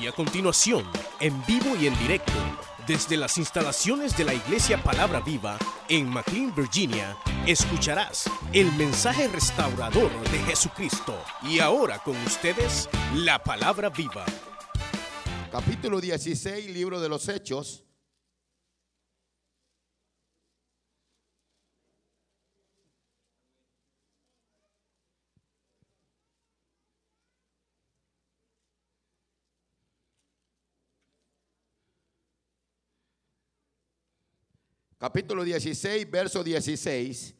Y a continuación, en vivo y en directo, desde las instalaciones de la Iglesia Palabra Viva en McLean, Virginia, escucharás el mensaje restaurador de Jesucristo. Y ahora con ustedes, la Palabra Viva. Capítulo 16, libro de los Hechos. Capítulo 16, verso 16.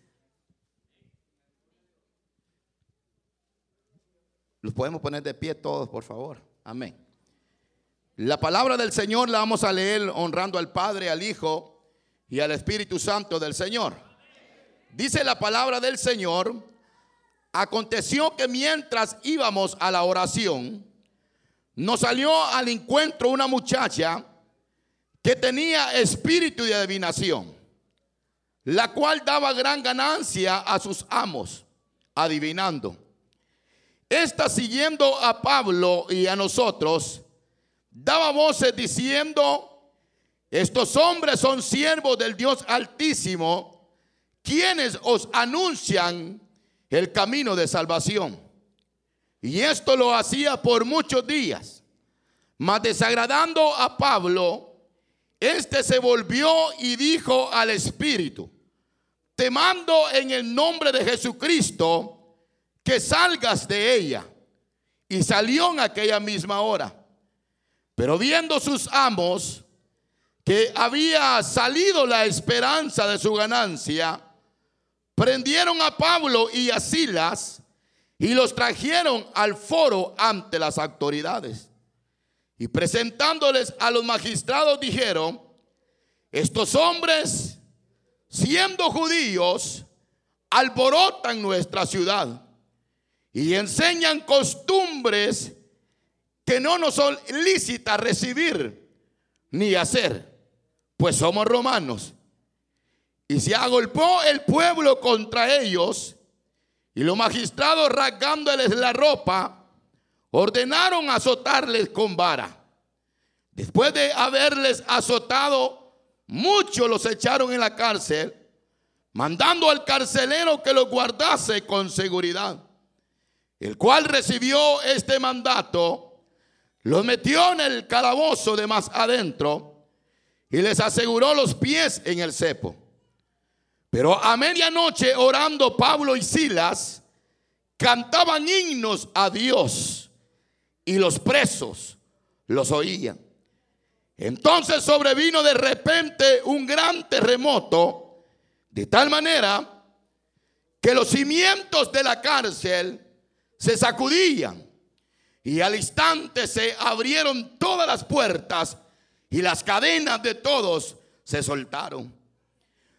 Los podemos poner de pie todos, por favor. Amén. La palabra del Señor la vamos a leer honrando al Padre, al Hijo y al Espíritu Santo del Señor. Dice la palabra del Señor, aconteció que mientras íbamos a la oración, nos salió al encuentro una muchacha que tenía espíritu de adivinación, la cual daba gran ganancia a sus amos, adivinando. Esta siguiendo a Pablo y a nosotros, daba voces diciendo, estos hombres son siervos del Dios Altísimo, quienes os anuncian el camino de salvación. Y esto lo hacía por muchos días. Mas desagradando a Pablo, este se volvió y dijo al Espíritu, te mando en el nombre de Jesucristo que salgas de ella. Y salió en aquella misma hora. Pero viendo sus amos que había salido la esperanza de su ganancia, prendieron a Pablo y a Silas y los trajeron al foro ante las autoridades. Y presentándoles a los magistrados dijeron, estos hombres, siendo judíos, alborotan nuestra ciudad y enseñan costumbres que no nos son lícitas recibir ni hacer, pues somos romanos. Y se agolpó el pueblo contra ellos, y los magistrados rasgándoles la ropa, ordenaron azotarles con vara. Después de haberles azotado, muchos los echaron en la cárcel, mandando al carcelero que los guardase con seguridad, el cual recibió este mandato los metió en el calabozo de más adentro y les aseguró los pies en el cepo. Pero a medianoche orando Pablo y Silas cantaban himnos a Dios y los presos los oían. Entonces sobrevino de repente un gran terremoto de tal manera que los cimientos de la cárcel se sacudían y al instante se abrieron todas las puertas y las cadenas de todos se soltaron.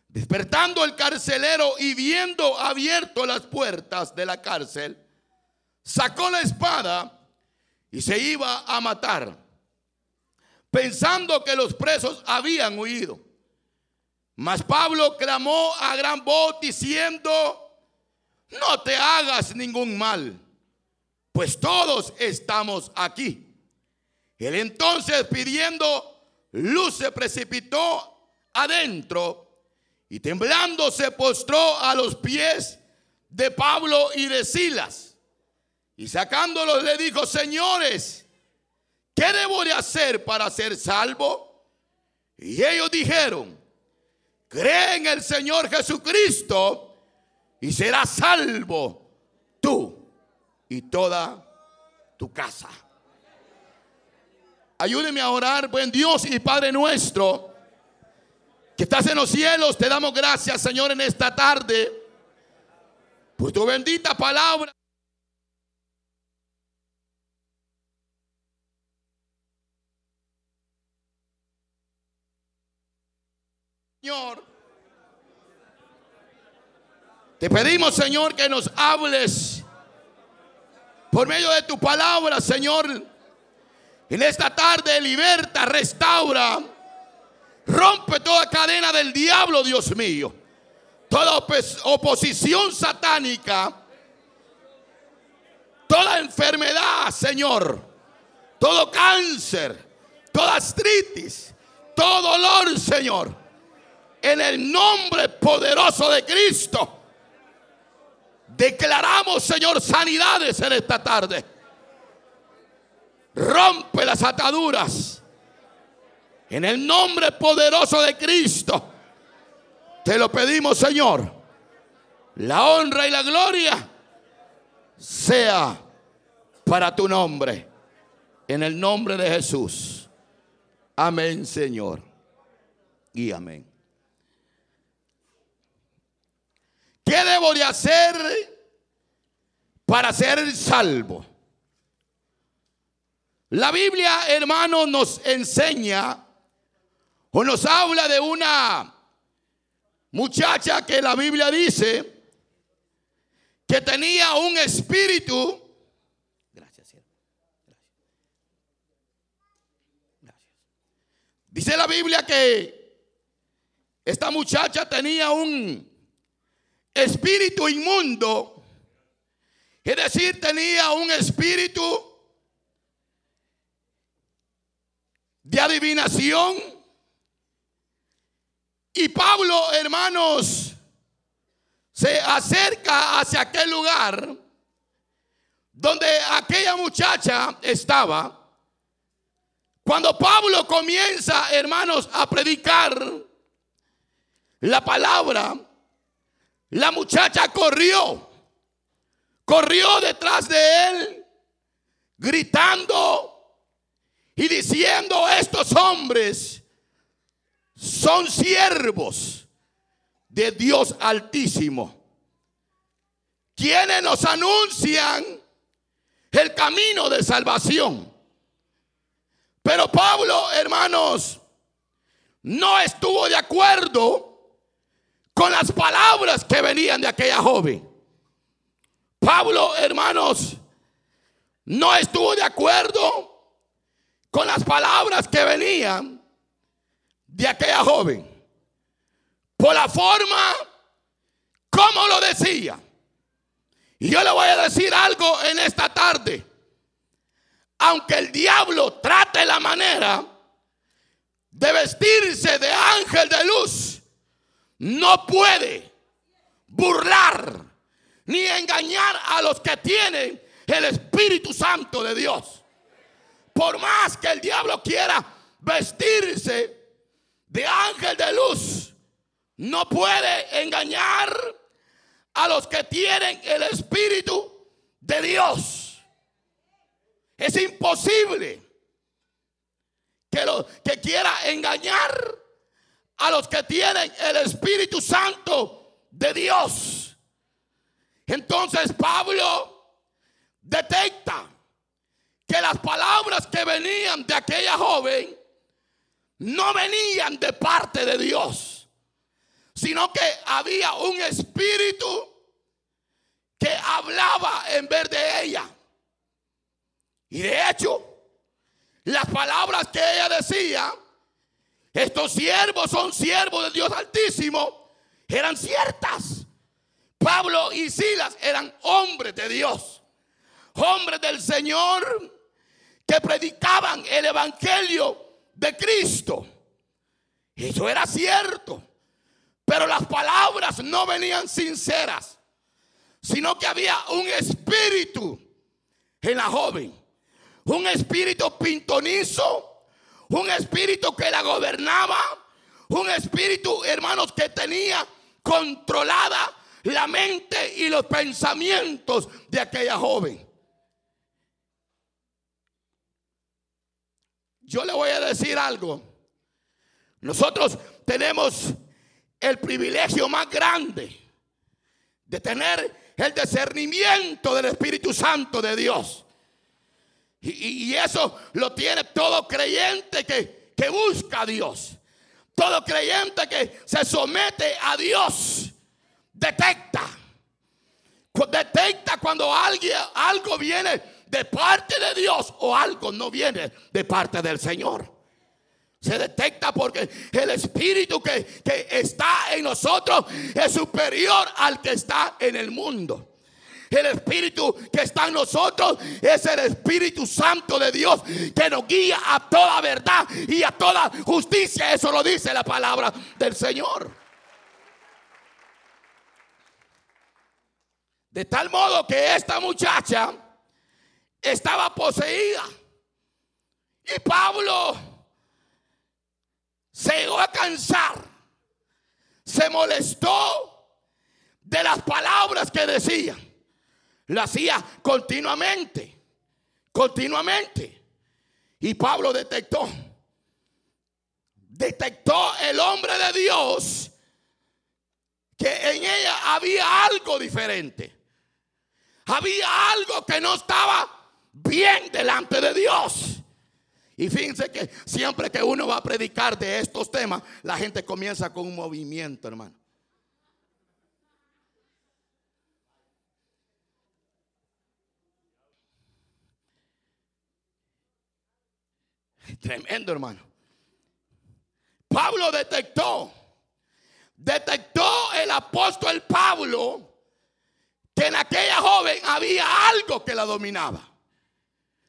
Despertando el carcelero y viendo abierto las puertas de la cárcel, sacó la espada y se iba a matar, pensando que los presos habían huido. Mas Pablo clamó a gran voz diciendo, no te hagas ningún mal pues todos estamos aquí. Él entonces pidiendo luz se precipitó adentro y temblando se postró a los pies de Pablo y de Silas. Y sacándolos le dijo, señores, ¿qué debo de hacer para ser salvo? Y ellos dijeron, cree en el Señor Jesucristo y serás salvo tú y toda tu casa. Ayúdeme a orar, buen Dios y Padre nuestro, que estás en los cielos. Te damos gracias, Señor, en esta tarde, por tu bendita palabra. Señor, te pedimos, Señor, que nos hables por medio de tu palabra, Señor. En esta tarde liberta, restaura, rompe toda cadena del diablo, Dios mío. Toda oposición satánica, toda enfermedad, Señor. todo cáncer, toda artritis, todo dolor, Señor. En el nombre poderoso de Cristo. Declaramos, Señor, sanidades en esta tarde. Rompe las ataduras. En el nombre poderoso de Cristo. Te lo pedimos, Señor. La honra y la gloria sea para tu nombre. En el nombre de Jesús. Amén, Señor. Y amén. ¿Qué debo de hacer para ser salvo? La Biblia, hermano, nos enseña o nos habla de una muchacha que la Biblia dice que tenía un espíritu. Gracias, Gracias. Dice la Biblia que esta muchacha tenía un espíritu inmundo. Es decir, tenía un espíritu de adivinación. Y Pablo, hermanos, se acerca hacia aquel lugar donde aquella muchacha estaba. Cuando Pablo comienza, hermanos, a predicar la palabra, la muchacha corrió, corrió detrás de él, gritando y diciendo, estos hombres son siervos de Dios altísimo, quienes nos anuncian el camino de salvación. Pero Pablo, hermanos, no estuvo de acuerdo con las palabras que venían de aquella joven. Pablo, hermanos, no estuvo de acuerdo con las palabras que venían de aquella joven. Por la forma como lo decía. Yo le voy a decir algo en esta tarde. Aunque el diablo trate la manera de vestirse de ángel de luz, no puede burlar ni engañar a los que tienen el Espíritu Santo de Dios. Por más que el diablo quiera vestirse de ángel de luz, no puede engañar a los que tienen el Espíritu de Dios. Es imposible que, lo, que quiera engañar a los que tienen el Espíritu Santo de Dios. Entonces Pablo detecta que las palabras que venían de aquella joven no venían de parte de Dios, sino que había un espíritu que hablaba en vez de ella. Y de hecho, las palabras que ella decía estos siervos son siervos de Dios Altísimo, eran ciertas. Pablo y Silas eran hombres de Dios, hombres del Señor que predicaban el Evangelio de Cristo. Eso era cierto, pero las palabras no venían sinceras, sino que había un espíritu en la joven, un espíritu pintonizo un espíritu que la gobernaba, un espíritu, hermanos, que tenía controlada la mente y los pensamientos de aquella joven. Yo le voy a decir algo. Nosotros tenemos el privilegio más grande de tener el discernimiento del Espíritu Santo de Dios. Y, eso lo tiene todo creyente que, que busca a Dios. Todo creyente que se somete a Dios detecta. Detecta cuando alguien, algo viene de parte de Dios o algo no viene de parte del Señor. Se detecta porque el espíritu que, que está en nosotros es superior al que está en el mundo. El Espíritu que está en nosotros es el Espíritu Santo de Dios que nos guía a toda verdad y a toda justicia. Eso lo dice la palabra del Señor. De tal modo que esta muchacha estaba poseída. Y Pablo se llegó a cansar. Se molestó de las palabras que decía. Lo hacía continuamente, continuamente. Y Pablo detectó, detectó el hombre de Dios que en ella había algo diferente. Había algo que no estaba bien delante de Dios. Y fíjense que siempre que uno va a predicar de estos temas, la gente comienza con un movimiento, hermano. Tremendo, hermano. Pablo detectó, detectó el apóstol Pablo que en aquella joven había algo que la dominaba.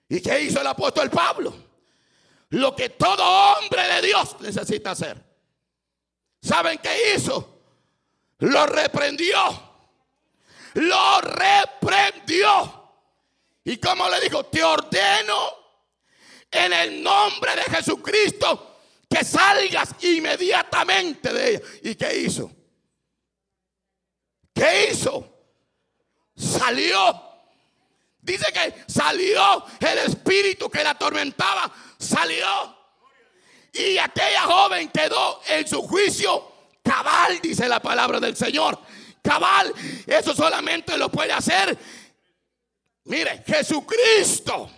¿Y qué hizo el apóstol Pablo? Lo que todo hombre de Dios necesita hacer. ¿Saben qué hizo? Lo reprendió. Lo reprendió. ¿Y como le dijo? Te ordeno en el nombre de Jesucristo que salgas inmediatamente de ella. ¿Y qué hizo? ¿Qué hizo? Salió. Dice que salió el espíritu que la atormentaba. Salió. Y aquella joven quedó en su juicio cabal, dice la palabra del Señor. Cabal, eso solamente lo puede hacer. Mire, Jesucristo.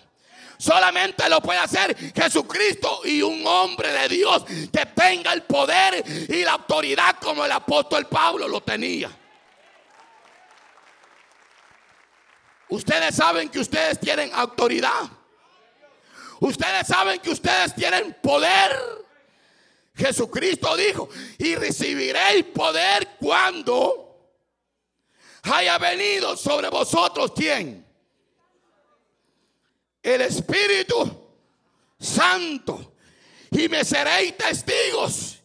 Solamente lo puede hacer Jesucristo y un hombre de Dios que tenga el poder y la autoridad como el apóstol Pablo lo tenía. Ustedes saben que ustedes tienen autoridad. Ustedes saben que ustedes tienen poder. Jesucristo dijo, y recibiréis poder cuando haya venido sobre vosotros quién? El Espíritu Santo. Y me seréis testigos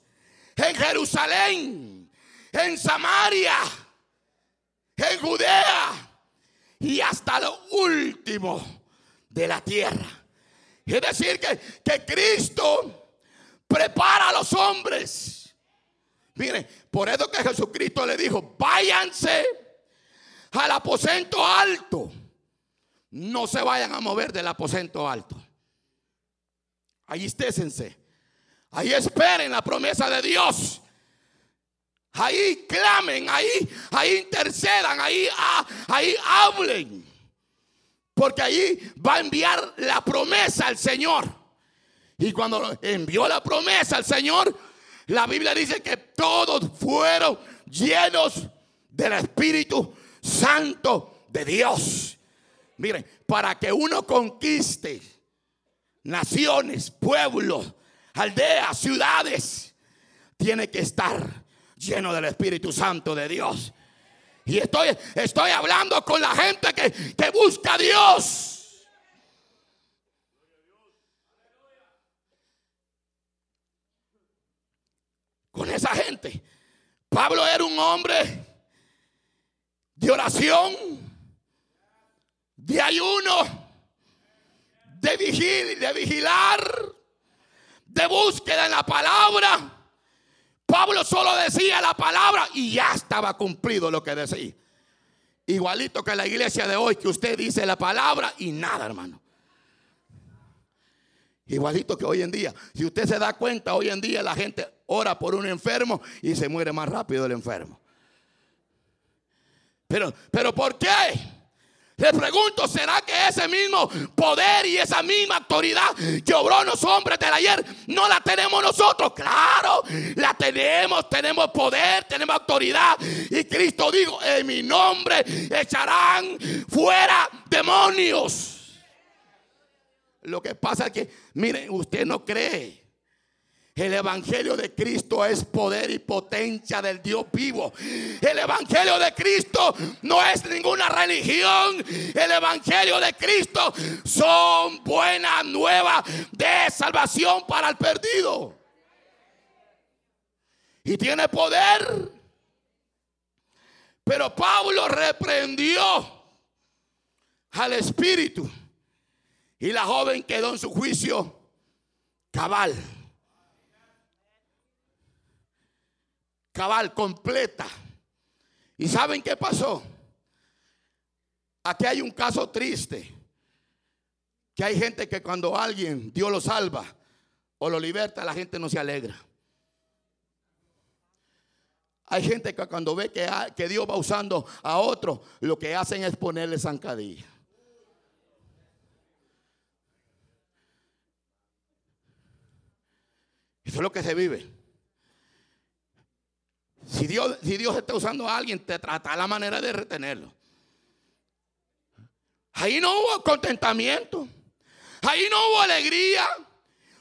en Jerusalén, en Samaria, en Judea y hasta lo último de la tierra. Es decir, que, que Cristo prepara a los hombres. Mire, por eso que Jesucristo le dijo, váyanse al aposento alto no se vayan a mover del aposento alto. Ahí estésense. Ahí esperen la promesa de Dios. Ahí clamen, ahí, intercedan, ahí, ah, ahí hablen. Porque ahí va a enviar la promesa al Señor. Y cuando envió la promesa al Señor, la Biblia dice que todos fueron llenos del Espíritu Santo de Dios. Miren, para que uno conquiste naciones, pueblos, aldeas, ciudades, tiene que estar lleno del Espíritu Santo de Dios. Y estoy, estoy hablando con la gente que, que busca a Dios. Con esa gente. Pablo era un hombre de oración de ayuno, de, vigil, de vigilar, de búsqueda en la palabra. Pablo solo decía la palabra y ya estaba cumplido lo que decía. Igualito que la iglesia de hoy, que usted dice la palabra y nada, hermano. Igualito que hoy en día. Si usted se da cuenta, hoy en día la gente ora por un enfermo y se muere más rápido el enfermo. Pero, pero ¿por qué? Le pregunto, ¿será que ese mismo poder y esa misma autoridad que obró los hombres del ayer no la tenemos nosotros? Claro, la tenemos, tenemos poder, tenemos autoridad. Y Cristo dijo, en mi nombre echarán fuera demonios. Lo que pasa es que, miren, usted no cree El Evangelio de Cristo es poder y potencia del Dios vivo. El Evangelio de Cristo no es ninguna religión. El Evangelio de Cristo son buenas nuevas de salvación para el perdido. Y tiene poder. Pero Pablo reprendió al espíritu. Y la joven quedó en su juicio cabal. Cabal, completa. ¿Y saben qué pasó? Aquí hay un caso triste. Que hay gente que cuando alguien Dios lo salva o lo liberta, la gente no se alegra. Hay gente que cuando ve que, que Dios va usando a otro, lo que hacen es ponerle zancadilla. Eso es lo que se vive. Si Dios, si Dios está usando a alguien, te trata la manera de retenerlo. Ahí no hubo contentamiento. Ahí no hubo alegría.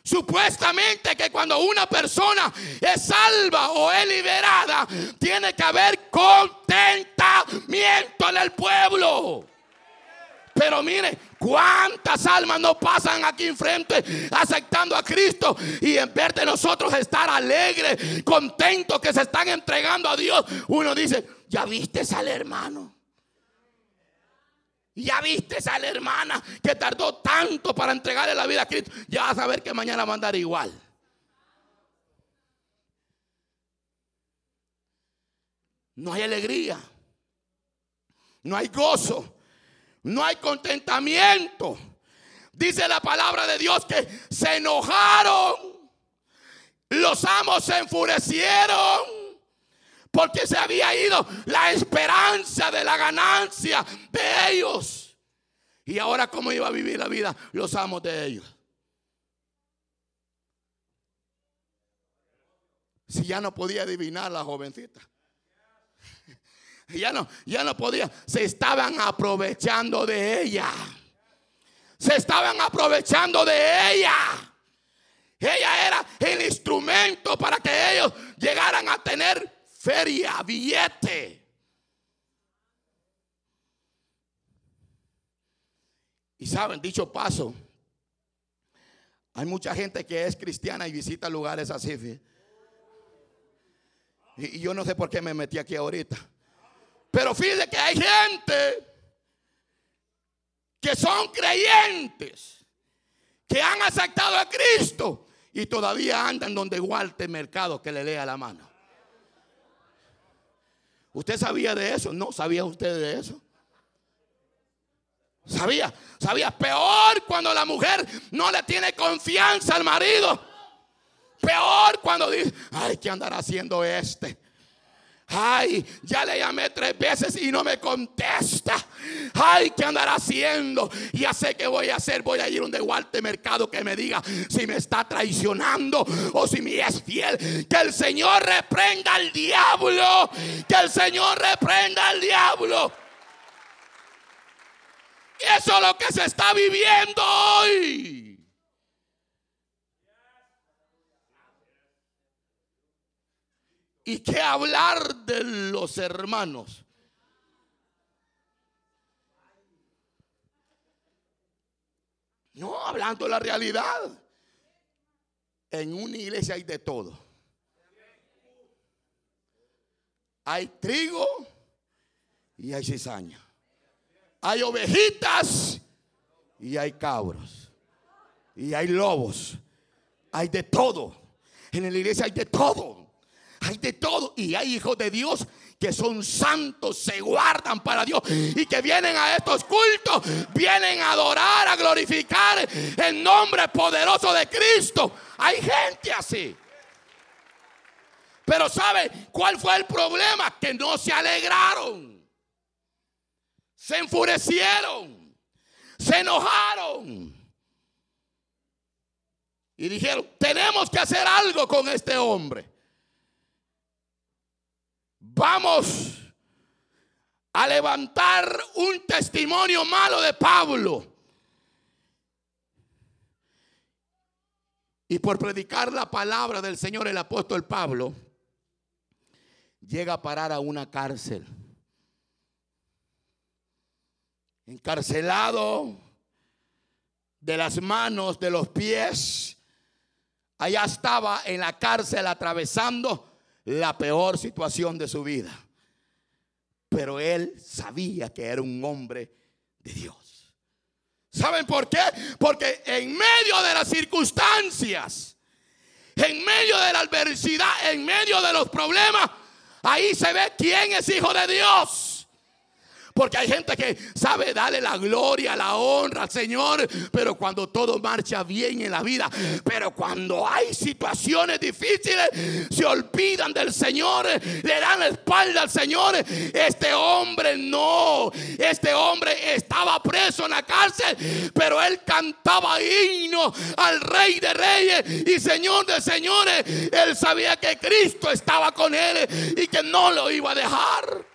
Supuestamente que cuando una persona es salva o es liberada, tiene que haber contentamiento en el pueblo. Pero mire, cuántas almas no pasan aquí enfrente aceptando a Cristo y en vez de nosotros estar alegres, contentos que se están entregando a Dios, uno dice, ya viste al hermano. Ya viste a la hermana que tardó tanto para entregarle la vida a Cristo. Ya vas a ver que mañana va a andar igual. No hay alegría. No hay gozo no hay contentamiento. Dice la palabra de Dios que se enojaron. Los amos se enfurecieron porque se había ido la esperanza de la ganancia de ellos. Y ahora cómo iba a vivir la vida los amos de ellos. Si ya no podía adivinar la jovencita. Ya no, ya no podía. Se estaban aprovechando de ella. Se estaban aprovechando de ella. Ella era el instrumento para que ellos llegaran a tener feria, billete. Y saben, dicho paso, hay mucha gente que es cristiana y visita lugares así. Y yo no sé por qué me metí aquí ahorita. Pero fíjese que hay gente que son creyentes, que han aceptado a Cristo y todavía andan donde Walter Mercado que le lea la mano. ¿Usted sabía de eso? No, ¿sabía usted de eso? Sabía, sabía peor cuando la mujer no le tiene confianza al marido. Peor cuando dice, ay, ¿qué andará haciendo este? Ay, ya le llamé tres veces y no me contesta. Ay, ¿qué andará haciendo? Ya sé qué voy a hacer. Voy a ir a un de Walter Mercado que me diga si me está traicionando o si me es fiel. Que el Señor reprenda al diablo. Que el Señor reprenda al diablo. Eso es lo que se está viviendo hoy. ¿Y qué hablar de los hermanos? No, hablando la realidad. En una iglesia hay de todo. Hay trigo y hay cizaña. Hay ovejitas y hay cabros. Y hay lobos. Hay de todo. En la iglesia hay de todo. Hay de todo. Y hay hijos de Dios que son santos, se guardan para Dios y que vienen a estos cultos, vienen a adorar, a glorificar el nombre poderoso de Cristo. Hay gente así. Pero ¿sabe cuál fue el problema? Que no se alegraron. Se enfurecieron. Se enojaron. Y dijeron, tenemos que hacer algo con este hombre vamos a levantar un testimonio malo de Pablo. Y por predicar la palabra del Señor, el apóstol Pablo llega a parar a una cárcel. Encarcelado de las manos, de los pies. Allá estaba en la cárcel atravesando la peor situación de su vida. Pero él sabía que era un hombre de Dios. ¿Saben por qué? Porque en medio de las circunstancias, en medio de la adversidad, en medio de los problemas, ahí se ve quién es hijo de Dios. Porque hay gente que sabe darle la gloria, la honra al Señor, pero cuando todo marcha bien en la vida, pero cuando hay situaciones difíciles, se olvidan del Señor, le dan la espalda al Señor. Este hombre no, este hombre estaba preso en la cárcel, pero él cantaba himno al Rey de Reyes y Señor de Señores. Él sabía que Cristo estaba con él y que no lo iba a dejar.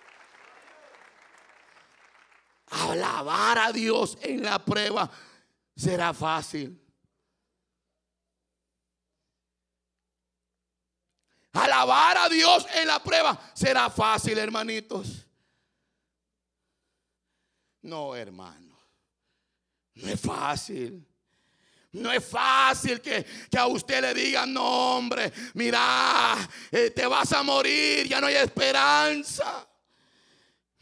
Alabar a Dios en la prueba será fácil. Alabar a Dios en la prueba será fácil, hermanitos. No, hermano. No es fácil. No es fácil que, a usted le digan, no, hombre, mira, eh, te vas a morir, ya no hay esperanza.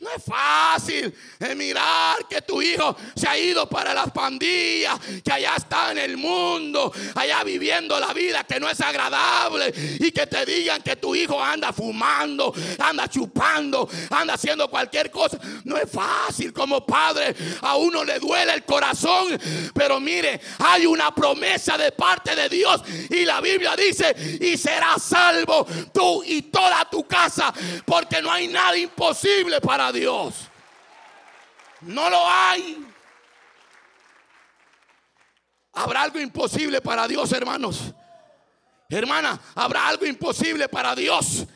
No es fácil eh, mirar que tu hijo se ha ido para las pandillas, que allá está en el mundo, allá viviendo la vida que no es agradable y que te digan que tu hijo anda fumando, anda chupando, anda haciendo cualquier cosa. No es fácil como padre, a uno le duele el corazón, pero mire, hay una promesa de parte de Dios y la Biblia dice, y serás salvo tú y toda tu casa, porque no hay nada imposible para Dios. No lo hay. ¿Habrá algo imposible para Dios, hermanos? Hermana, ¿habrá algo imposible para Dios?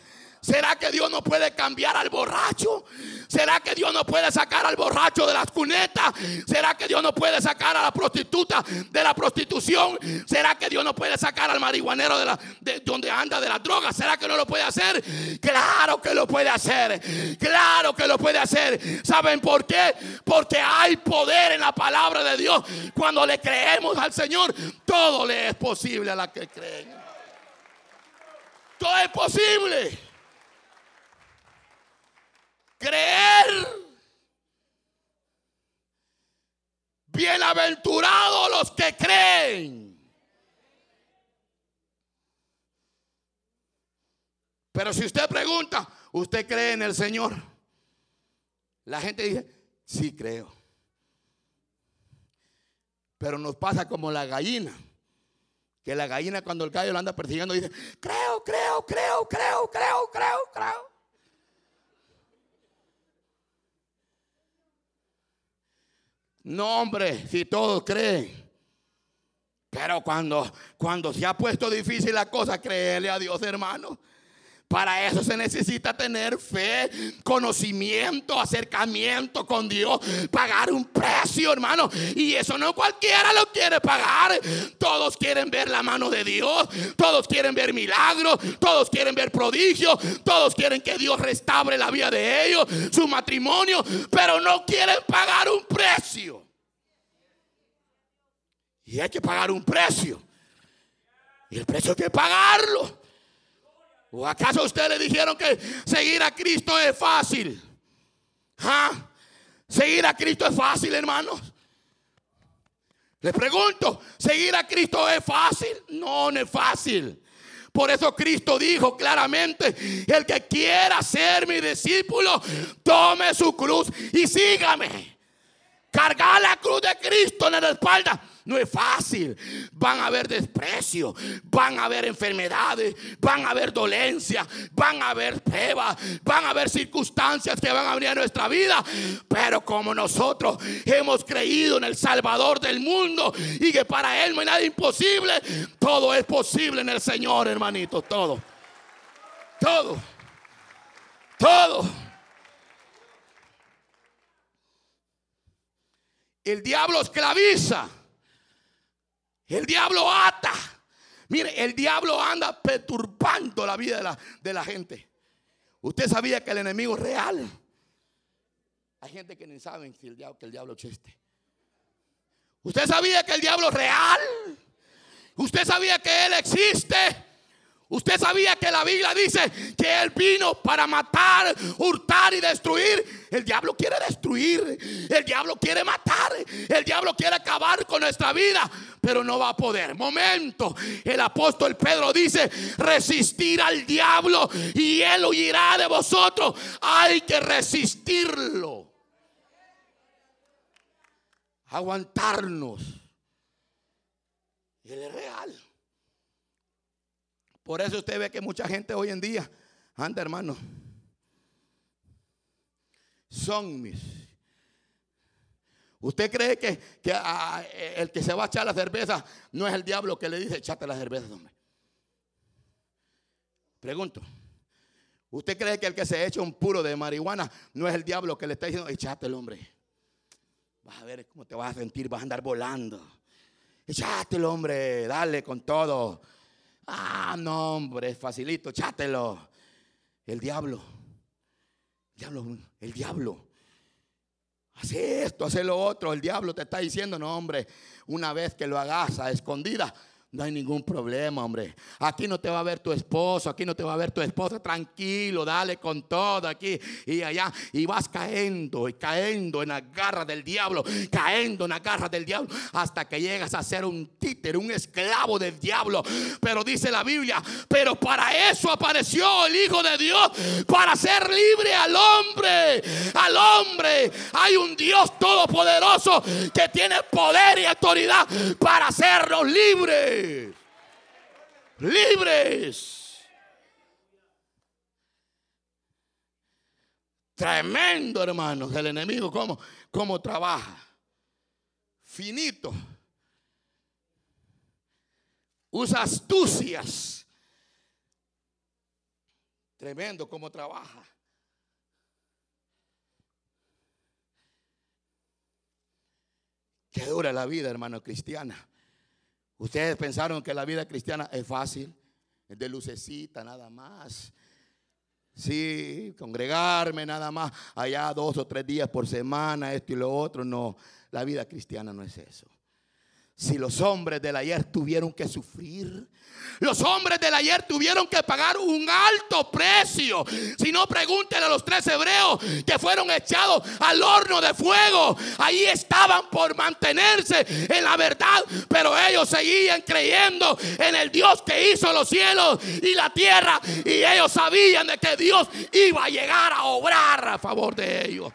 ¿Será que Dios no puede cambiar al borracho? ¿Será que Dios no puede sacar al borracho de las cunetas? ¿Será que Dios no puede sacar a la prostituta de la prostitución? ¿Será que Dios no puede sacar al marihuanero de, la, de donde anda de la droga? ¿Será que no lo puede hacer? Claro que lo puede hacer. Claro que lo puede hacer. ¿Saben por qué? Porque hay poder en la palabra de Dios. Cuando le creemos al Señor, todo le es posible a la que creen. Todo es posible creer. Bienaventurados los que creen. Pero si usted pregunta, ¿usted cree en el Señor? La gente dice, sí creo. Pero nos pasa como la gallina. Que la gallina cuando el gallo lo anda persiguiendo dice, creo, creo, creo, creo, creo, creo, creo. No, hombre, si todos creen. Pero cuando, cuando se ha puesto difícil la cosa, créele a Dios, hermano. Para eso se necesita tener fe, conocimiento, acercamiento con Dios, pagar un precio, hermano. Y eso no cualquiera lo quiere pagar. Todos quieren ver la mano de Dios, todos quieren ver milagros, todos quieren ver prodigios, todos quieren que Dios restaure la vida de ellos, su matrimonio, pero no quieren pagar un precio. Y hay que pagar un precio. Y el precio hay que pagarlo. ¿O acaso a le dijeron que seguir a Cristo es fácil? ¿Ah? ¿Seguir a Cristo es fácil, hermanos? Le pregunto, ¿seguir a Cristo es fácil? No, no es fácil. Por eso Cristo dijo claramente, el que quiera ser mi discípulo, tome su cruz y sígame. Cargar la cruz de Cristo en la espalda no es fácil. Van a haber desprecio, van a haber enfermedades, van a haber dolencias, van a haber pruebas, van a haber circunstancias que van a venir a nuestra vida. Pero como nosotros hemos creído en el Salvador del mundo y que para Él no hay nada imposible, todo es posible en el Señor, hermanito. Todo. Todo. Todo. El diablo esclaviza. El diablo ata. Mire, el diablo anda perturbando la vida de la, de la gente. Usted sabía que el enemigo es real. Hay gente que ni saben si el diablo, que el diablo existe. Usted sabía que el diablo es real. Usted sabía que él existe. Usted sabía que la Biblia dice que Él vino para matar, hurtar y destruir. El diablo quiere destruir. El diablo quiere matar. El diablo quiere acabar con nuestra vida. Pero no va a poder. Momento. El apóstol Pedro dice, resistir al diablo y Él huirá de vosotros. Hay que resistirlo. Aguantarnos. Él es real. Por eso usted ve que mucha gente hoy en día anda, hermano. Son mis. ¿Usted cree que, ah, el que se va a echar la cerveza no es el diablo que le dice echate la cerveza, hombre? Pregunto. ¿Usted cree que el que se echa un puro de marihuana no es el diablo que le está diciendo echate el hombre? Vas a ver cómo te vas a sentir, vas a andar volando. Echate el hombre, dale con todo. Ah, no, hombre, facilito, chátelo. El diablo, el diablo, el diablo. Hace esto, hace lo otro. El diablo te está diciendo, no, hombre, una vez que lo hagas a escondida, no hay ningún problema, hombre. Aquí no te va a ver tu esposo, aquí no te va a ver tu esposa. Tranquilo, dale con todo aquí y allá. Y vas cayendo y cayendo en la garra del diablo, cayendo en la garra del diablo, hasta que llegas a ser un títer, un esclavo del diablo. Pero dice la Biblia, pero para eso apareció el Hijo de Dios, para ser libre al hombre. Al hombre hay un Dios todopoderoso que tiene poder y autoridad para hacernos libres libres. Tremendo, hermanos, el enemigo, cómo, cómo trabaja. Finito. Usa astucias. Tremendo cómo trabaja. Qué dura la vida, hermano cristiana. Ustedes pensaron que la vida cristiana es fácil, es de lucecita nada más. Sí, congregarme nada más, allá dos o tres días por semana, esto y lo otro. No, la vida cristiana no es eso. Si los hombres del ayer tuvieron que sufrir, los hombres del ayer tuvieron que pagar un alto precio. Si no, pregúntenle a los tres hebreos que fueron echados al horno de fuego. Ahí estaban por mantenerse en la verdad, pero ellos seguían creyendo en el Dios que hizo los cielos y la tierra. Y ellos sabían de que Dios iba a llegar a obrar a favor de ellos.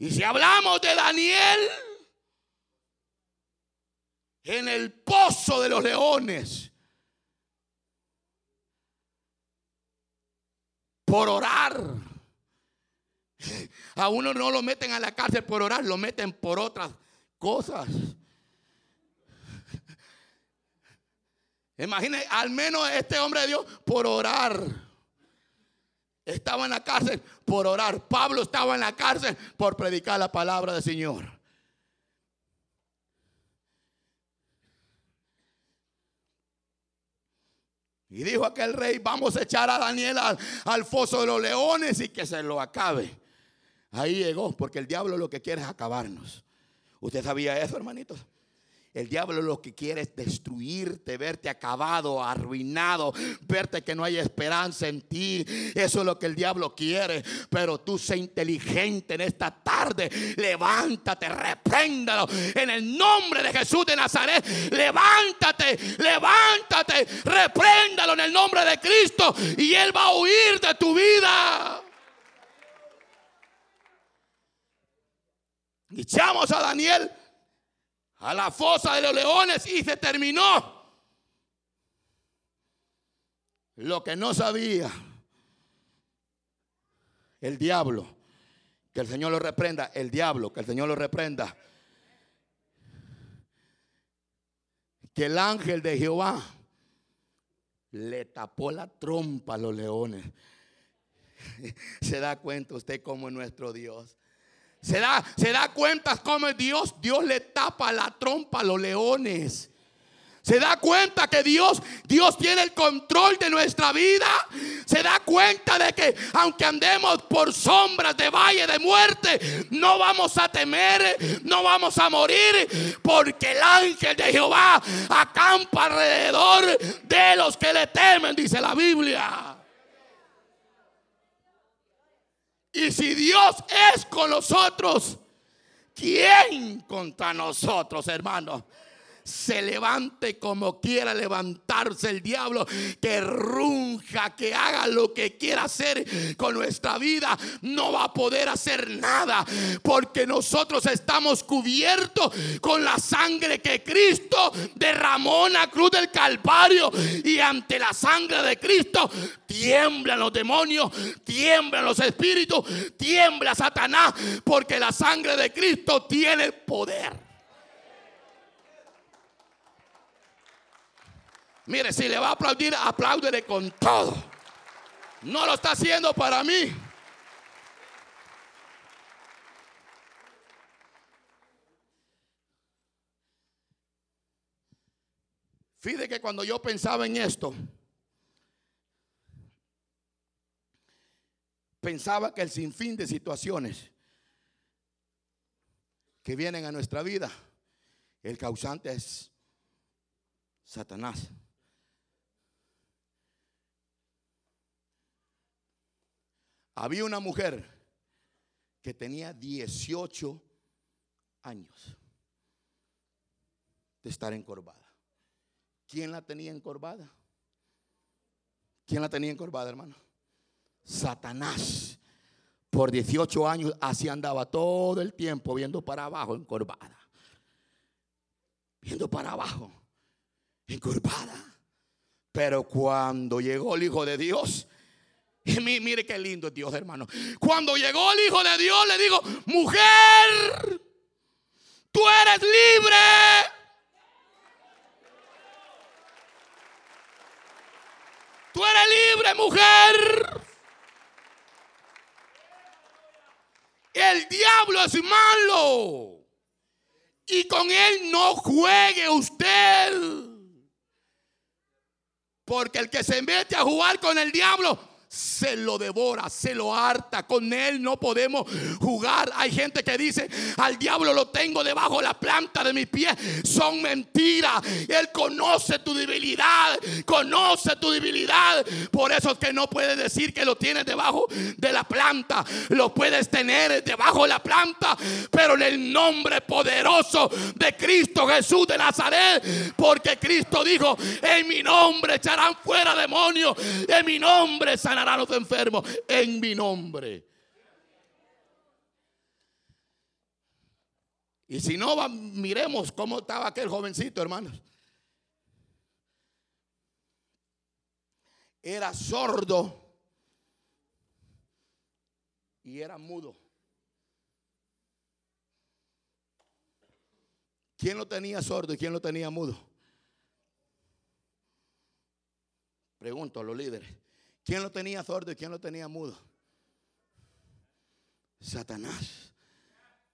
Y si hablamos de Daniel, en el pozo de los leones por orar. A uno no lo meten a la cárcel por orar, lo meten por otras cosas. Imagine, al menos este hombre de Dios por orar. Estaba en la cárcel por orar. Pablo estaba en la cárcel por predicar la palabra del Señor. Y dijo aquel rey, vamos a echar a Daniel al, foso de los leones y que se lo acabe. Ahí llegó, porque el diablo lo que quiere es acabarnos. ¿Usted sabía eso, hermanitos? El diablo lo que quiere es destruirte, verte acabado, arruinado, verte que no hay esperanza en ti. Eso es lo que el diablo quiere. Pero tú sé inteligente en esta tarde. Levántate, repréndalo. En el nombre de Jesús de Nazaret, levántate, levántate, repréndalo en el nombre de Cristo. Y Él va a huir de tu vida. echamos a Daniel a la fosa de los leones y se terminó. Lo que no sabía el diablo, que el Señor lo reprenda, el diablo, que el Señor lo reprenda, que el ángel de Jehová le tapó la trompa a los leones. Se da cuenta usted cómo es nuestro Dios. Se da, se da cuenta cómo Dios. Dios le tapa la trompa a los leones. Se da cuenta que Dios, Dios tiene el control de nuestra vida. Se da cuenta de que aunque andemos por sombras de valle de muerte, no vamos a temer, no vamos a morir, porque el ángel de Jehová acampa alrededor de los que le temen, dice la Biblia. Y si Dios es con nosotros, ¿quién contra nosotros, hermanos? Se levante como quiera levantarse el diablo, que runja, que haga lo que quiera hacer con nuestra vida, no va a poder hacer nada, porque nosotros estamos cubiertos con la sangre que Cristo derramó en la cruz del Calvario y ante la sangre de Cristo tiemblan los demonios, tiemblan los espíritus, tiembla Satanás, porque la sangre de Cristo tiene poder. Mire, si le va a aplaudir, apláudele con todo. No lo está haciendo para mí. Fíjate que cuando yo pensaba en esto, pensaba que el sinfín de situaciones que vienen a nuestra vida, el causante es Satanás. Había una mujer que tenía 18 años de estar encorvada. ¿Quién la tenía encorvada? ¿Quién la tenía encorvada, hermano? Satanás. Por 18 años así andaba todo el tiempo viendo para abajo, encorvada. Viendo para abajo, encorvada. Pero cuando llegó el Hijo de Dios, y mire qué lindo es Dios, hermano. Cuando llegó el Hijo de Dios, le digo, mujer, tú eres libre. Tú eres libre, mujer. El diablo es malo. Y con él no juegue usted. Porque el que se mete a jugar con el diablo se lo devora, se lo harta. Con él no podemos jugar. Hay gente que dice, al diablo lo tengo debajo de la planta de mis pies. Son mentiras. Él conoce tu debilidad, conoce tu debilidad. Por eso es que no puedes decir que lo tienes debajo de la planta. Lo puedes tener debajo de la planta, pero en el nombre poderoso de Cristo Jesús de Nazaret. Porque Cristo dijo, en mi nombre echarán fuera demonios, en mi nombre sanarán a los enfermos en mi nombre. Y si no, miremos cómo estaba aquel jovencito, hermanos. Era sordo y era mudo. ¿Quién lo tenía sordo y quién lo tenía mudo? Pregunto a los líderes. ¿Quién lo tenía sordo y quién lo tenía mudo? Satanás.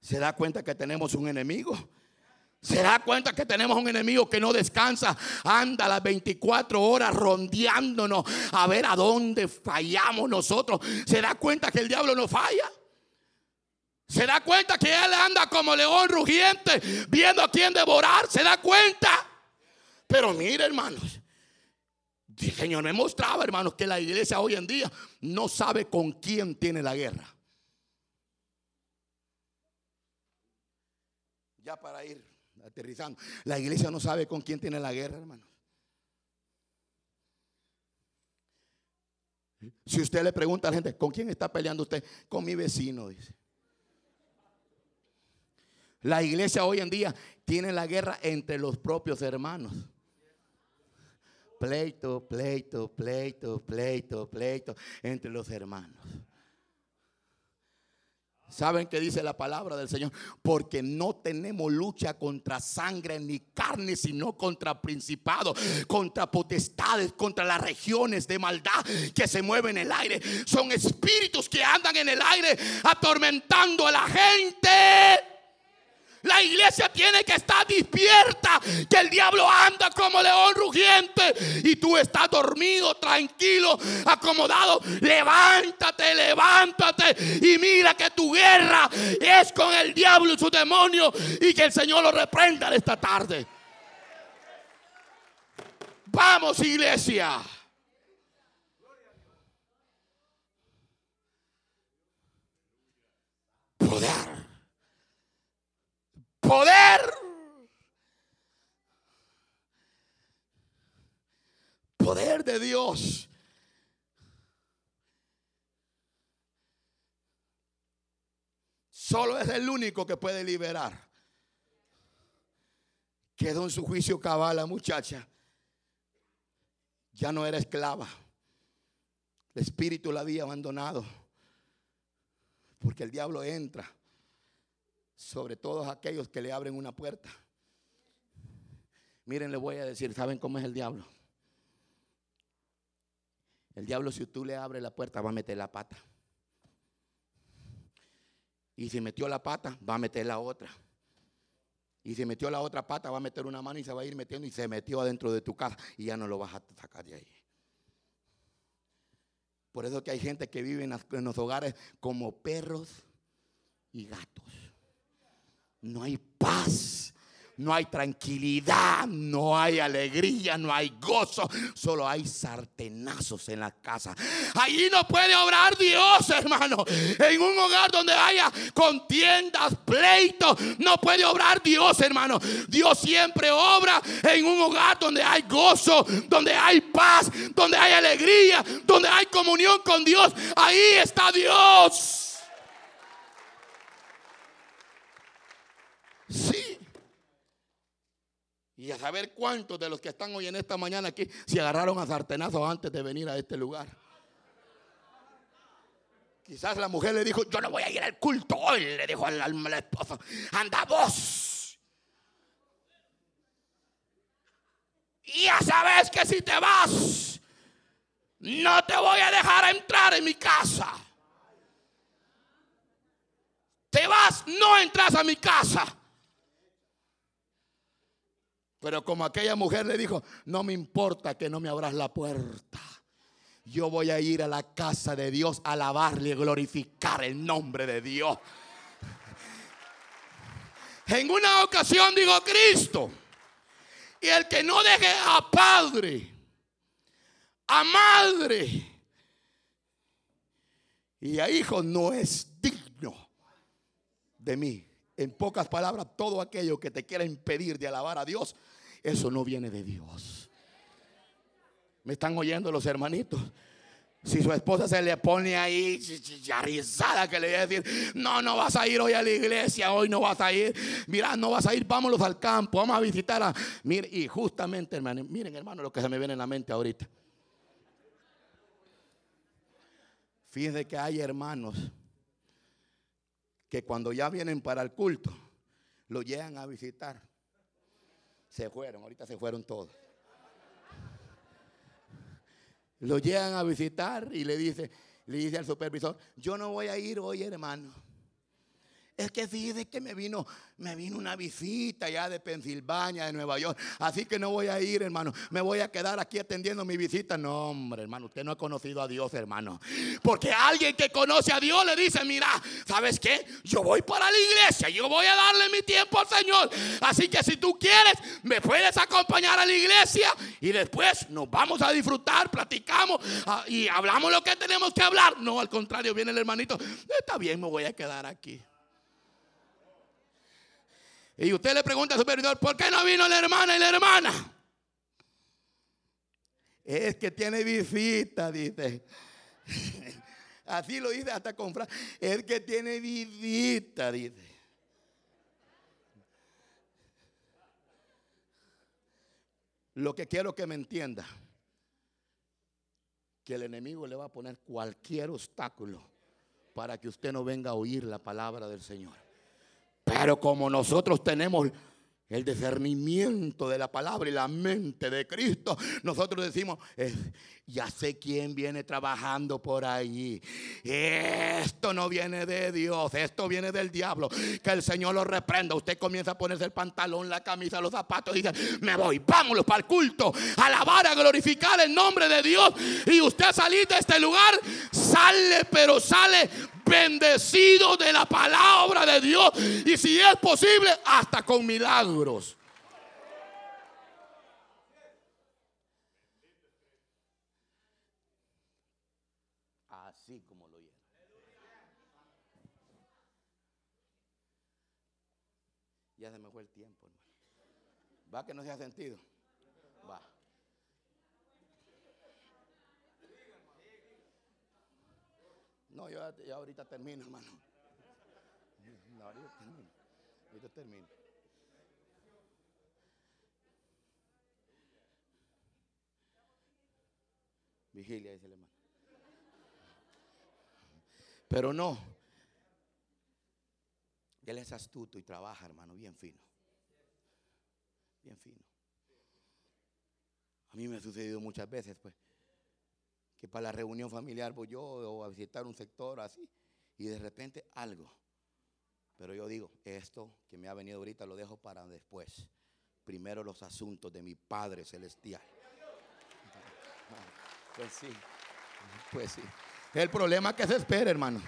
¿Se da cuenta que tenemos un enemigo? Se da cuenta que tenemos un enemigo que no descansa, anda las 24 horas rondeándonos a ver a dónde fallamos nosotros. Se da cuenta que el diablo no falla. Se da cuenta que él anda como león rugiente viendo a quién devorar. Se da cuenta. Pero mire, hermanos, Señor me mostraba, hermanos, que la iglesia hoy en día no sabe con quién tiene la guerra. Ya para ir aterrizando, la iglesia no sabe con quién tiene la guerra, hermanos. Si usted le pregunta a la gente, ¿con quién está peleando usted? Con mi vecino, dice. La iglesia hoy en día tiene la guerra entre los propios hermanos pleito, pleito, pleito, pleito, pleito entre los hermanos. ¿Saben qué dice la palabra del Señor? Porque no tenemos lucha contra sangre ni carne, sino contra principados, contra potestades, contra las regiones de maldad que se mueven en el aire. Son espíritus que andan en el aire atormentando a la gente. La iglesia tiene que estar despierta, que el diablo anda como león rugiente y tú estás dormido, tranquilo, acomodado. Levántate, levántate y mira que tu guerra es con el diablo y su demonio y que el Señor lo reprenda esta tarde. Vamos, iglesia. Poder. Poder. Poder de Dios. Solo es el único que puede liberar. Quedó en su juicio cabal la muchacha. Ya no era esclava. El espíritu la había abandonado. Porque el diablo entra sobre todos aquellos que le abren una puerta. Miren, le voy a decir, ¿saben cómo es el diablo? El diablo si tú le abres la puerta va a meter la pata. Y si metió la pata, va a meter la otra. Y si metió la otra pata, va a meter una mano y se va a ir metiendo y se metió adentro de tu casa y ya no lo vas a sacar de ahí. Por eso que hay gente que vive en los hogares como perros y gatos. No hay paz no hay tranquilidad, no hay alegría, no hay gozo, solo hay sartenazos en la casa. Allí no puede obrar Dios, hermano. En un hogar donde haya contiendas, pleitos, no puede obrar Dios, hermano. Dios siempre obra en un hogar donde hay gozo, donde hay paz, donde hay alegría, donde hay comunión con Dios. Ahí está Dios. Sí. Y a saber cuántos de los que están hoy en esta mañana aquí se agarraron a sartenazos antes de venir a este lugar. Quizás la mujer le dijo, yo no voy a ir al culto hoy, le dijo al, al esposo, anda vos. Y ya sabes que si te vas, no te voy a dejar entrar en mi casa. Te vas, no entras a mi casa. Pero como aquella mujer le dijo, no me importa que no me abras la puerta. Yo voy a ir a la casa de Dios a alabarle y glorificar el nombre de Dios. En una ocasión dijo Cristo, y el que no deje a padre, a madre y a hijo no es digno de mí. En pocas palabras, todo aquello que te quiera impedir de alabar a Dios, eso no viene de Dios. ¿Me están oyendo los hermanitos? Si su esposa se le pone ahí rizada que le voy a decir, no, no vas a ir hoy a la iglesia, hoy no vas a ir, mira, no vas a ir, vámonos al campo, vamos a visitar a... Mire, y justamente, hermano, miren hermano lo que se me viene en la mente ahorita. Fíjense que hay hermanos que cuando ya vienen para el culto, lo llegan a visitar. Se fueron, ahorita se fueron todos. Lo llegan a visitar y le dice, le dice al supervisor, yo no voy a ir hoy, hermano. Es que fíjese que me vino, me vino una visita ya de Pensilvania, de Nueva York. Así que no voy a ir, hermano. Me voy a quedar aquí atendiendo mi visita. No, hombre, hermano, usted no ha conocido a Dios, hermano. Porque alguien que conoce a Dios le dice, mira, ¿sabes qué? Yo voy para la iglesia, yo voy a darle mi tiempo al Señor. Así que si tú quieres, me puedes acompañar a la iglesia y después nos vamos a disfrutar, platicamos ah, y hablamos lo que tenemos que hablar. No, al contrario, viene el hermanito, está bien, me voy a quedar aquí. Y usted le pregunta al supervisor, ¿por qué no vino la hermana y la hermana? Es que tiene visita, dice. Así lo dice hasta con Es que tiene visita, dice. Lo que quiero que me entienda, que el enemigo le va a poner cualquier obstáculo para que usted no venga a oír la palabra del Señor. Pero como nosotros tenemos el discernimiento de la palabra y la mente de Cristo, nosotros decimos, eh, ya sé quién viene trabajando por ahí. Esto no viene de Dios, esto viene del diablo. Que el Señor lo reprenda. Usted comienza a ponerse el pantalón, la camisa, los zapatos y dice, me voy, vámonos para el culto, alabar, a glorificar el nombre de Dios. Y usted salir de este lugar, sale, pero sale bendecido de la palabra de Dios. Y si es posible, hasta con milagros. Así como lo oyeron. Ya se me fue el tiempo, Va que no se ha sentido. No, yo ya ahorita termino, hermano. No, ahorita termino. Ahorita termino. Vigilia, dice el hermano. Pero no. Él es astuto y trabaja, hermano, bien fino. Bien fino. A mí me ha sucedido muchas veces, pues que para la reunión familiar voy yo o a visitar un sector así y de repente algo. Pero yo digo, esto que me ha venido ahorita lo dejo para después. Primero los asuntos de mi Padre Celestial. Pues sí, pues sí. El problema que se espera, hermano.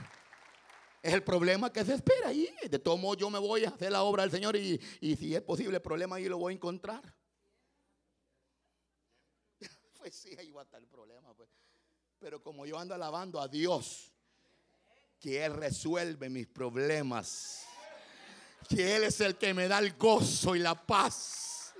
Es el problema que se espera ahí. De todo modo yo me voy a hacer la obra del Señor y, y si es posible el problema ahí lo voy a encontrar. Pues sí, ahí va a estar el problema. Pues. Pero como yo ando alabando a Dios, que Él resuelve mis problemas, que Él es el que me da el gozo y la paz,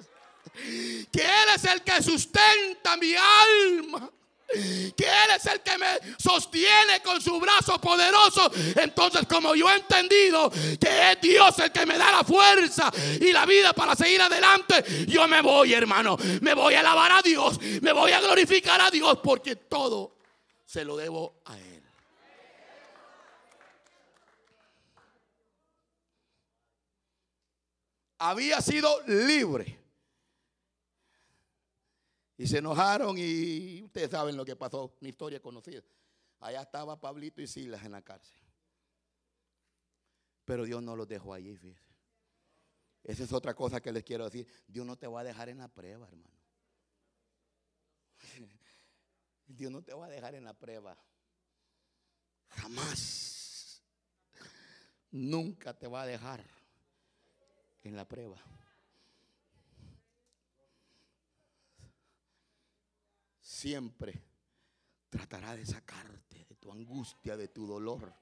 que Él es el que sustenta mi alma que Él es el que me sostiene con su brazo poderoso. Entonces, como yo he entendido que es Dios el que me da la fuerza y la vida para seguir adelante, yo me voy, hermano. Me voy a alabar a Dios, me voy a glorificar a Dios, porque todo se lo debo a Él. Había sido libre. Y se enojaron y ustedes saben lo que pasó, mi historia conocida. Allá estaba Pablito y Silas en la cárcel. Pero Dios no los dejó allí. Esa es otra cosa que les quiero decir. Dios no te va a dejar en la prueba, hermano. Dios no te va a dejar en la prueba. Jamás. Nunca te va a dejar en la prueba. Siempre tratará de sacarte de tu angustia, de tu dolor.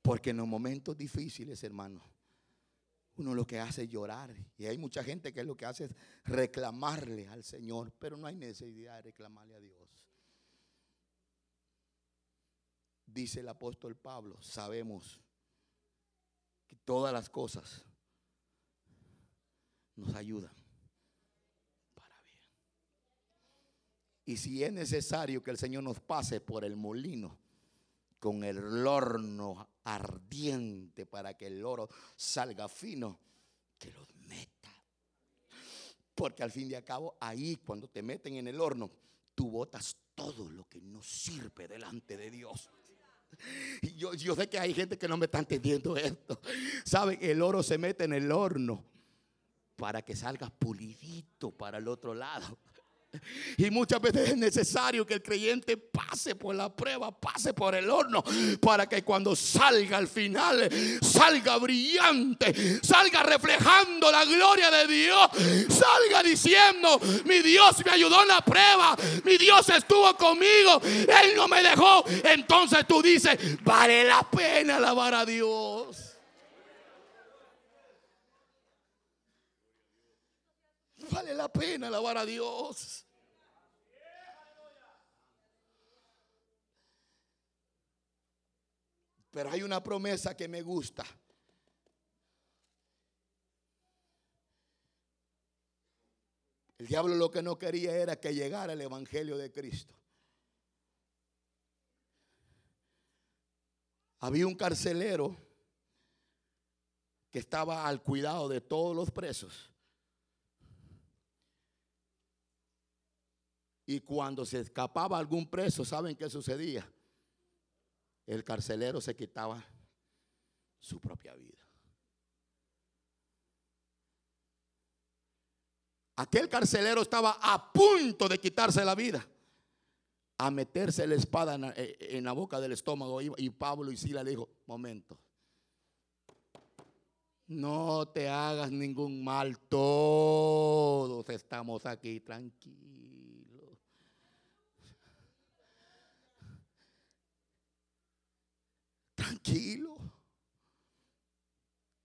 Porque en los momentos difíciles, hermano, uno lo que hace es llorar. Y hay mucha gente que lo que hace es reclamarle al Señor. Pero no hay necesidad de reclamarle a Dios dice el apóstol Pablo, sabemos que todas las cosas nos ayudan para bien. Y si es necesario que el Señor nos pase por el molino con el horno ardiente para que el oro salga fino, que lo meta. Porque al fin y al cabo, ahí cuando te meten en el horno, tú botas todo lo que no sirve delante de Dios. Yo, yo sé que hay gente que no me está entendiendo esto. Saben, el oro se mete en el horno para que salga pulidito para el otro lado. Y muchas veces es necesario que el creyente pase por la prueba, pase por el horno, para que cuando salga al final, salga brillante, salga reflejando la gloria de Dios, salga diciendo, mi Dios me ayudó en la prueba, mi Dios estuvo conmigo, Él no me dejó. Entonces tú dices, vale la pena alabar a Dios. Vale la pena alabar a Dios. Pero hay una promesa que me gusta. El diablo lo que no quería era que llegara el Evangelio de Cristo. Había un carcelero que estaba al cuidado de todos los presos. Y cuando se escapaba algún preso, ¿saben qué sucedía? El carcelero se quitaba su propia vida. Aquel carcelero estaba a punto de quitarse la vida, a meterse la espada en la, eh, boca del estómago. Y Pablo y Sila le dijo, momento, no te hagas ningún mal, todos estamos aquí tranquilos. Tranquilo.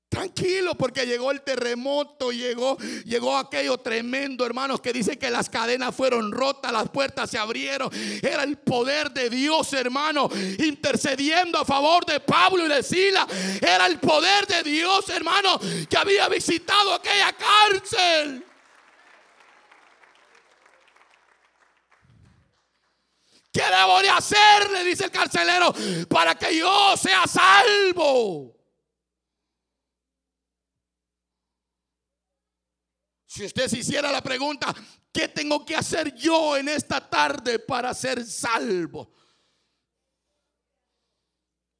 Tranquilo, porque llegó el terremoto, llegó, llegó aquello tremendo, hermanos, que dice que las cadenas fueron rotas, las puertas se abrieron. Era el poder de Dios, hermano, intercediendo a favor de Pablo y de Sila. Era el poder de Dios, hermano, que había visitado aquella cárcel. ¿Qué debo de hacer? Le dice el carcelero, para que yo sea salvo. Si usted se hiciera la pregunta, ¿qué tengo que hacer yo en esta tarde para ser salvo?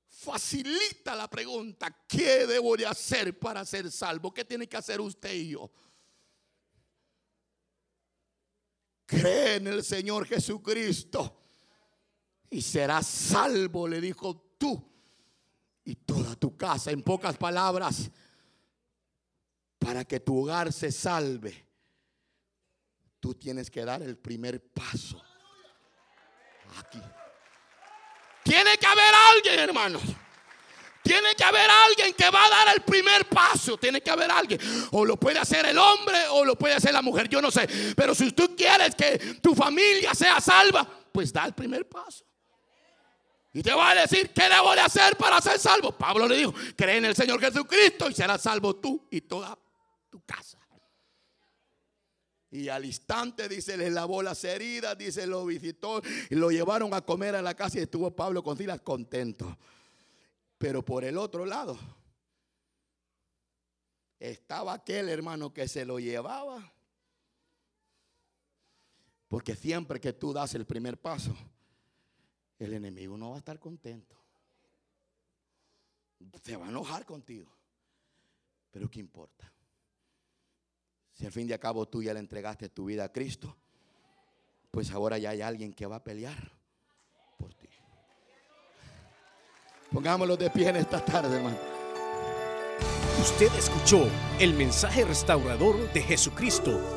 Facilita la pregunta, ¿qué debo de hacer para ser salvo? ¿Qué tiene que hacer usted y yo? Cree en el Señor Jesucristo y serás salvo, le dijo tú y toda tu casa. En pocas palabras, para que tu hogar se salve, tú tienes que dar el primer paso. Aquí. Tiene que haber alguien, hermanos. Tiene que haber alguien que va a dar el primer paso. Tiene que haber alguien. O lo puede hacer el hombre o lo puede hacer la mujer. Yo no sé. Pero si tú quieres que tu familia sea salva, pues da el primer paso. Y te va a decir, ¿qué debo de hacer para ser salvo? Pablo le dijo, cree en el Señor Jesucristo y serás salvo tú y toda tu casa. Y al instante, dice, le lavó las heridas, dice, lo visitó y lo llevaron a comer a la casa y estuvo Pablo con Silas contento. Pero por el otro lado, estaba aquel hermano que se lo llevaba. Porque siempre que tú das el primer paso, el enemigo no va a estar contento. Se va a enojar contigo. Pero ¿qué importa? Si al fin de cabo tú ya le entregaste tu vida a Cristo, pues ahora ya hay alguien que va a pelear por ti. Pongámoslo de pie en esta tarde, hermano. Usted escuchó el mensaje restaurador de Jesucristo